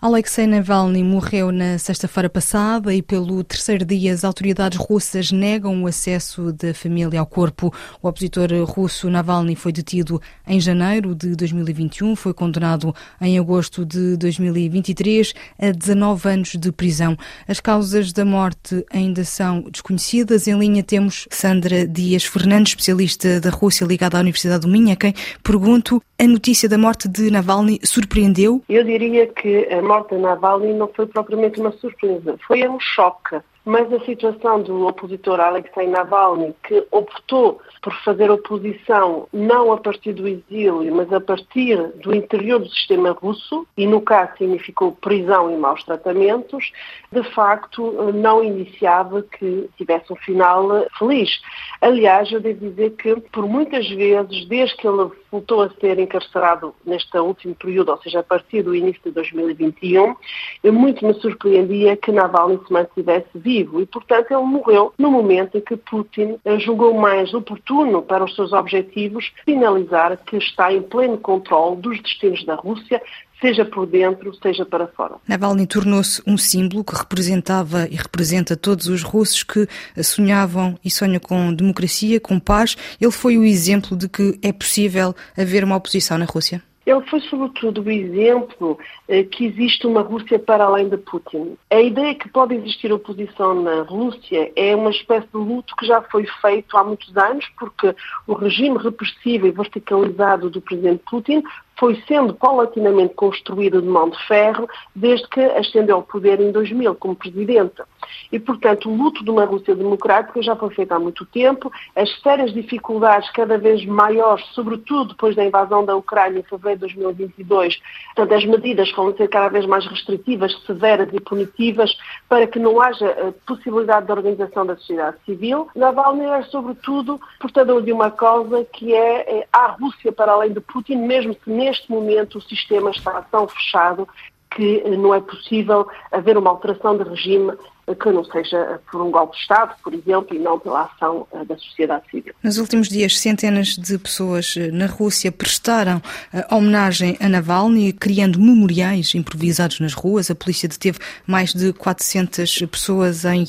Alexei Navalny morreu na sexta-feira passada e pelo terceiro dia as autoridades russas negam o acesso da família ao corpo. O opositor russo Navalny foi detido em janeiro de 2021, foi condenado em agosto de 2023 a 19 anos de prisão. As causas da morte ainda são desconhecidas. Em linha temos Sandra Dias Fernandes, especialista da Rússia ligada à Universidade do Minha, quem pergunto, a notícia da morte de Navalny surpreendeu? Eu diria que morte de Navalny não foi propriamente uma surpresa, foi um choque. Mas a situação do opositor Alexei Navalny, que optou por fazer oposição não a partir do exílio, mas a partir do interior do sistema russo, e no caso significou prisão e maus tratamentos, de facto não iniciava que tivesse um final feliz. Aliás, eu devo dizer que por muitas vezes, desde que ele voltou a ser encarcerado neste último período, ou seja, a partir do início de 2021, eu muito me surpreendia que Navalny se mantivesse vivo. E, portanto, ele morreu no momento em que Putin julgou mais oportuno para os seus objetivos finalizar que está em pleno controle dos destinos da Rússia, seja por dentro, seja para fora. Navalny tornou-se um símbolo que representava e representa todos os russos que sonhavam e sonham com democracia, com paz. Ele foi o exemplo de que é possível haver uma oposição na Rússia. Ele foi, sobretudo, o exemplo eh, que existe uma Rússia para além de Putin. A ideia que pode existir oposição na Rússia é uma espécie de luto que já foi feito há muitos anos, porque o regime repressivo e verticalizado do presidente Putin foi sendo paulatinamente construído de mão de ferro desde que ascendeu ao poder em 2000 como presidente. E, portanto, o luto de uma Rússia democrática já foi feito há muito tempo. As sérias dificuldades cada vez maiores, sobretudo depois da invasão da Ucrânia em fevereiro de 2022, portanto, as medidas vão ser cada vez mais restritivas, severas e punitivas para que não haja eh, possibilidade de organização da sociedade civil. Navalny é, sobretudo, portador de uma causa que é, é a Rússia para além de Putin, mesmo se neste momento o sistema está tão fechado que eh, não é possível haver uma alteração de regime que não seja por um golpe de Estado, por exemplo, e não pela ação eh, da sociedade civil. Nos últimos dias, centenas de pessoas eh, na Rússia prestaram eh, homenagem a Navalny, criando memoriais improvisados nas ruas. A polícia deteve mais de 400 pessoas em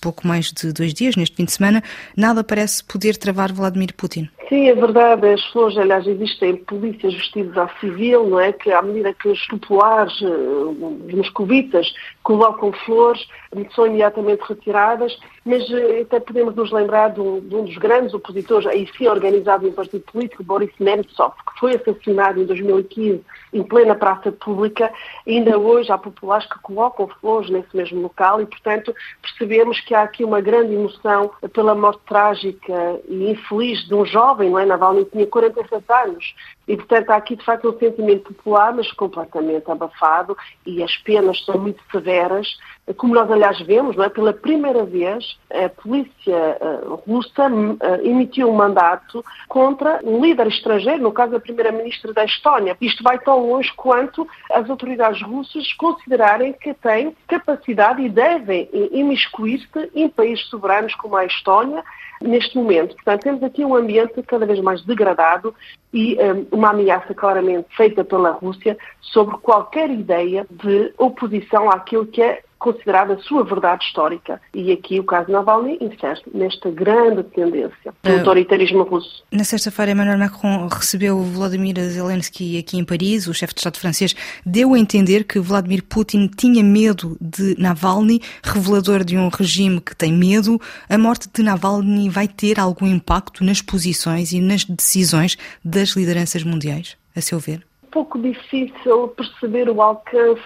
pouco mais de dois dias, neste fim de semana. Nada parece poder travar Vladimir Putin. Sim, é verdade. As flores, aliás, existem polícias vestidas à civil, não é? Que à medida que os populares, os moscovitas, colocam flores, são imediatamente retiradas, mas eh, até podemos nos lembrar de um, de um dos grandes opositores, aí sim organizado em partido político, Boris Nemtsov, que foi assassinado em 2015 em plena praça pública. Ainda hoje há populares que colocam flores nesse mesmo local e, portanto, percebemos que há aqui uma grande emoção pela morte trágica e infeliz de um jovem, não é? Navalny tinha 47 anos e, portanto, há aqui de facto um sentimento popular, mas completamente abafado e as penas são muito severas, como nós, aliás, vemos, não é? pela primeira vez, a polícia uh, russa uh, emitiu um mandato contra um líder estrangeiro, no caso a primeira-ministra da Estónia. Isto vai tão longe quanto as autoridades russas considerarem que têm capacidade e devem imiscuir-se em países soberanos como a Estónia neste momento. Portanto, temos aqui um ambiente cada vez mais degradado e um, uma ameaça claramente feita pela Rússia sobre qualquer ideia de oposição àquilo que é considerada a sua verdade histórica. E aqui o caso Navalny insere nesta grande tendência do uh, autoritarismo russo. Na sexta-feira, Emmanuel Macron recebeu Vladimir Zelensky aqui em Paris. O chefe de Estado francês deu a entender que Vladimir Putin tinha medo de Navalny, revelador de um regime que tem medo. A morte de Navalny vai ter algum impacto nas posições e nas decisões das lideranças mundiais, a seu ver? Pouco difícil perceber o alcance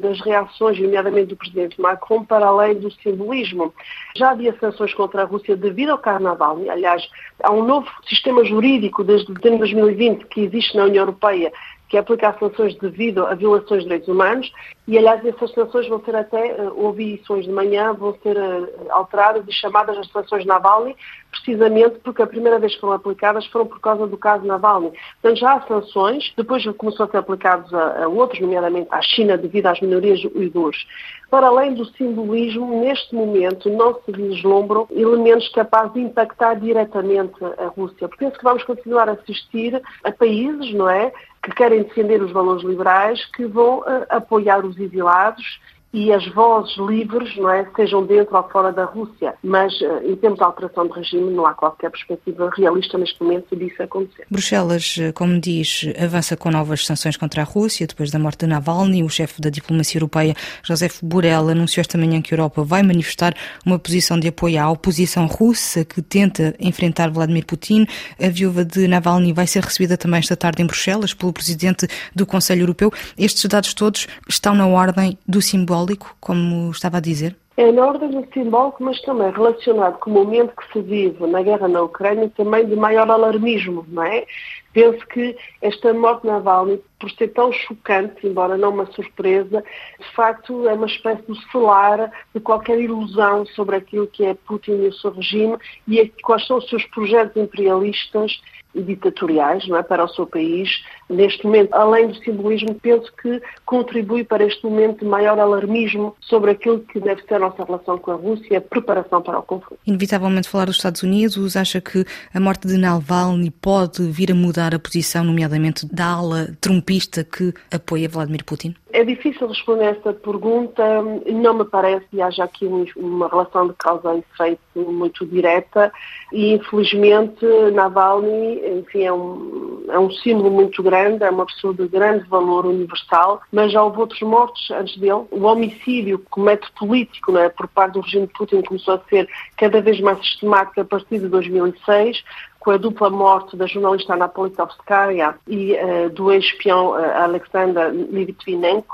das reações, nomeadamente do presidente Macron, para além do simbolismo. Já havia sanções contra a Rússia devido ao Carnaval. Aliás, há um novo sistema jurídico desde dezembro de 2020 que existe na União Europeia que é aplicar sanções devido a violações de direitos humanos e, aliás, essas sanções vão ser até, ouvi isso hoje de manhã, vão ser eh, alteradas e chamadas as sanções Navalny, precisamente porque a primeira vez que foram aplicadas foram por causa do caso Navalny. Portanto, já há sanções, depois começou a ser aplicados a, a outros, nomeadamente à China, devido às minorias uigures. Para além do simbolismo, neste momento não se vislumbram elementos capazes de impactar diretamente a Rússia. Penso que vamos continuar a assistir a países, não é, que querem defender os valores liberais, que vão uh, apoiar os exilados e as vozes livres, não é, sejam dentro ou fora da Rússia. Mas, eh, em termos de alteração de regime, não há qualquer perspectiva realista neste momento disso acontecer. Bruxelas, eh, como diz, avança com novas sanções contra a Rússia depois da morte de Navalny. O chefe da diplomacia europeia, José Borrell, anunciou esta manhã que a Europa vai manifestar uma posição de apoio à oposição russa que tenta enfrentar Vladimir Putin. A viúva de Navalny vai ser recebida também esta tarde em Bruxelas pelo presidente do Conselho Europeu. Estes dados todos estão na ordem do simbólico simbólico, como estava a dizer? É na ordem do simbólico, mas também relacionado com o momento que se vive na guerra na Ucrânia, também de maior alarmismo, não é? Penso que esta morte na Navalny, por ser tão chocante, embora não uma surpresa, de facto é uma espécie de selar de qualquer ilusão sobre aquilo que é Putin e o seu regime e quais são os seus projetos imperialistas e ditatoriais não é, para o seu país. Neste momento, além do simbolismo, penso que contribui para este momento de maior alarmismo sobre aquilo que deve ser a nossa relação com a Rússia, a preparação para o conflito. Inevitavelmente falar dos Estados Unidos, acha que a morte de Navalny pode vir a mudar a posição, nomeadamente da ala trumpista que apoia Vladimir Putin? É difícil responder essa pergunta. Não me parece que haja aqui uma relação de causa e efeito muito direta e, infelizmente, Navalny, enfim, é um, é um símbolo muito grande, é uma pessoa de grande valor universal, mas já houve outros mortos antes dele. O homicídio como método político é, por parte do regime de Putin começou a ser cada vez mais sistemático a partir de 2006 com a dupla morte da jornalista Anna Politkovskaya e uh, do ex-espião uh, Alexander Litvinenko.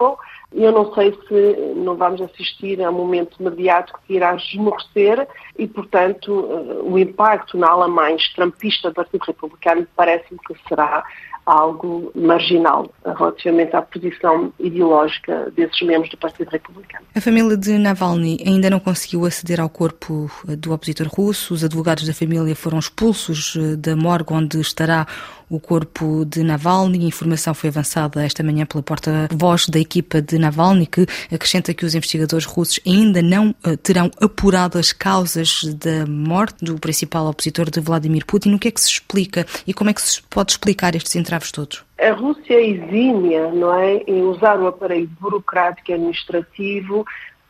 Eu não sei se não vamos assistir a um momento mediático que irá esmorecer e, portanto, uh, o impacto na ala mais trampista do Partido Republicano parece-me que será algo marginal relativamente à posição ideológica desses membros do Partido Republicano. A família de Navalny ainda não conseguiu aceder ao corpo do opositor russo. Os advogados da família foram expulsos eh, da morgue onde estará o corpo de Navalny. A informação foi avançada esta manhã pela porta-voz da equipa de Navalny, que acrescenta que os investigadores russos ainda não uh, terão apurado as causas da morte do principal opositor de Vladimir Putin. O que é que se explica e como é que se pode explicar estes entraves todos? A Rússia exímia, não é, em usar o aparelho burocrático e administrativo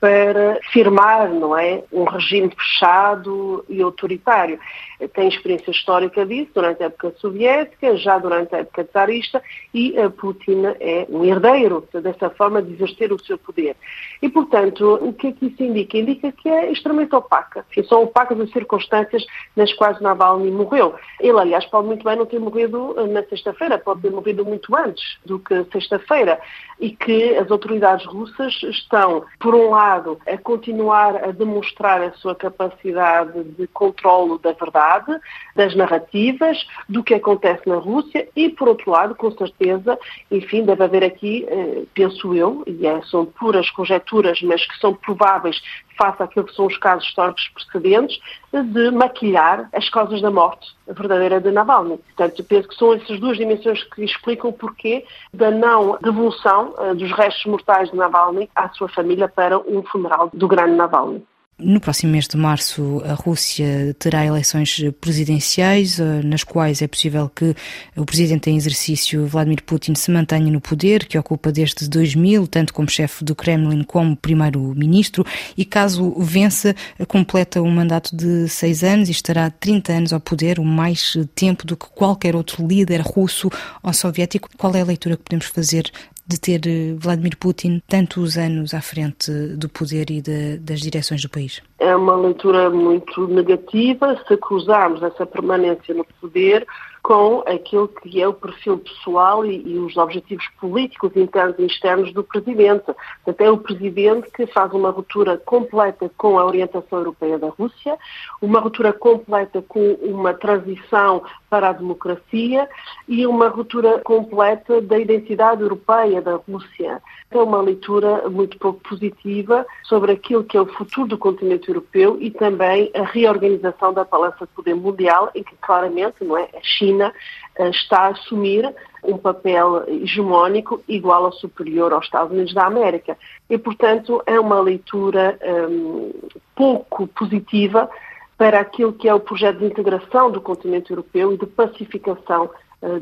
para firmar, não é, um regime fechado e autoritário tem experiência histórica disso durante a época soviética, já durante a época tsarista, e Putin é um herdeiro dessa forma de exercer o seu poder. E, portanto, o que é que isso indica? Indica que é extremamente opaca. São opacas as circunstâncias nas quais Navalny morreu. Ele, aliás, pode muito bem não ter morrido na sexta-feira, pode ter morrido muito antes do que sexta-feira. E que as autoridades russas estão, por um lado, a continuar a demonstrar a sua capacidade de controlo da verdade, verdade, das narrativas, do que acontece na Rússia e, por outro lado, com certeza, enfim, deve haver aqui, eh, penso eu, e é, são puras conjecturas, mas que são prováveis face àquilo que são os casos históricos precedentes, de maquilhar as causas da morte verdadeira de Navalny. Portanto, penso que são essas duas dimensões que explicam o porquê da não devolução uh, dos restos mortais de Navalny à sua família para um funeral do grande Navalny. No próximo mês de março, a Rússia terá eleições presidenciais, eh, nas quais é possível que o presidente em exercício, Vladimir Putin, se mantenha no poder, que ocupa desde 2000, tanto como chefe do Kremlin como primeiro-ministro, e caso vença, completa um mandato de seis anos e estará 30 anos ao poder, o mais tempo do que qualquer outro líder russo ou soviético. Qual é a leitura que podemos fazer de ter eh, Vladimir Putin tantos anos à frente do poder e de, das direções do país? É uma leitura muito negativa se cruzarmos essa permanência no poder com aquilo que é o perfil pessoal e, e, os objetivos políticos internos e externos do Presidente. Portanto, é o Presidente que faz uma ruptura completa com a orientação europeia da Rússia, uma ruptura completa com uma transição para a democracia e uma ruptura completa da identidade europeia da Rússia. É uma leitura muito pouco positiva sobre aquilo que é o futuro do continente europeu e também a reorganização da balança de poder mundial, em que claramente não é, a China eh, está a assumir um papel hegemónico igual ou superior aos Estados Unidos da América. E, portanto, é uma leitura um, pouco positiva para aquilo que é o projeto de integração do continente europeu e de pacificação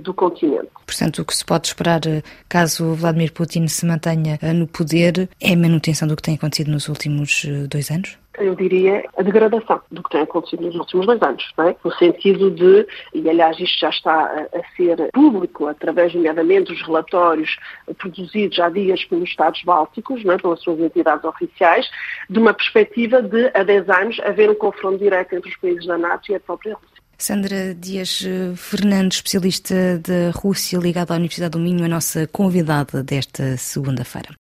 do continente. Portanto, o que se pode esperar caso Vladimir Putin se mantenha no poder é a manutenção do que tem acontecido nos últimos dois anos? eu diria, a degradação do que tem acontecido nos últimos dois anos, é? no sentido de, e aliás isto já está a, a, ser público através, nomeadamente, dos relatórios produzidos há dias pelos Estados Bálticos, é? pelas suas entidades oficiais, de uma perspectiva de, há 10 anos, haver um confronto direto entre os países da NATO e a própria Rússia. Sandra Dias Fernandes, especialista da Rússia ligada à Universidade do Minho, a nossa convidada desta segunda-feira.